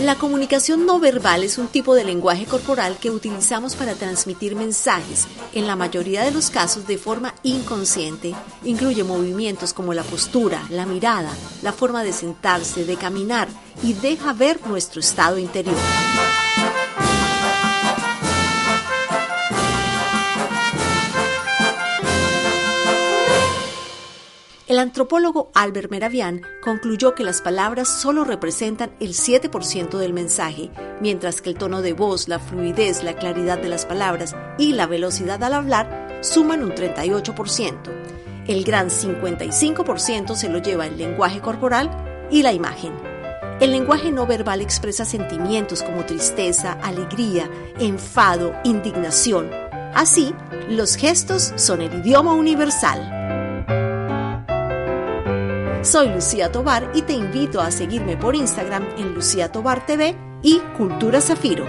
La comunicación no verbal es un tipo de lenguaje corporal que utilizamos para transmitir mensajes, en la mayoría de los casos de forma inconsciente. Incluye movimientos como la postura, la mirada, la forma de sentarse, de caminar y deja ver nuestro estado interior. El antropólogo Albert Meravian concluyó que las palabras solo representan el 7% del mensaje, mientras que el tono de voz, la fluidez, la claridad de las palabras y la velocidad al hablar suman un 38%. El gran 55% se lo lleva el lenguaje corporal y la imagen. El lenguaje no verbal expresa sentimientos como tristeza, alegría, enfado, indignación. Así, los gestos son el idioma universal. Soy Lucía Tobar y te invito a seguirme por Instagram en Lucía Tobar TV y Cultura Zafiro.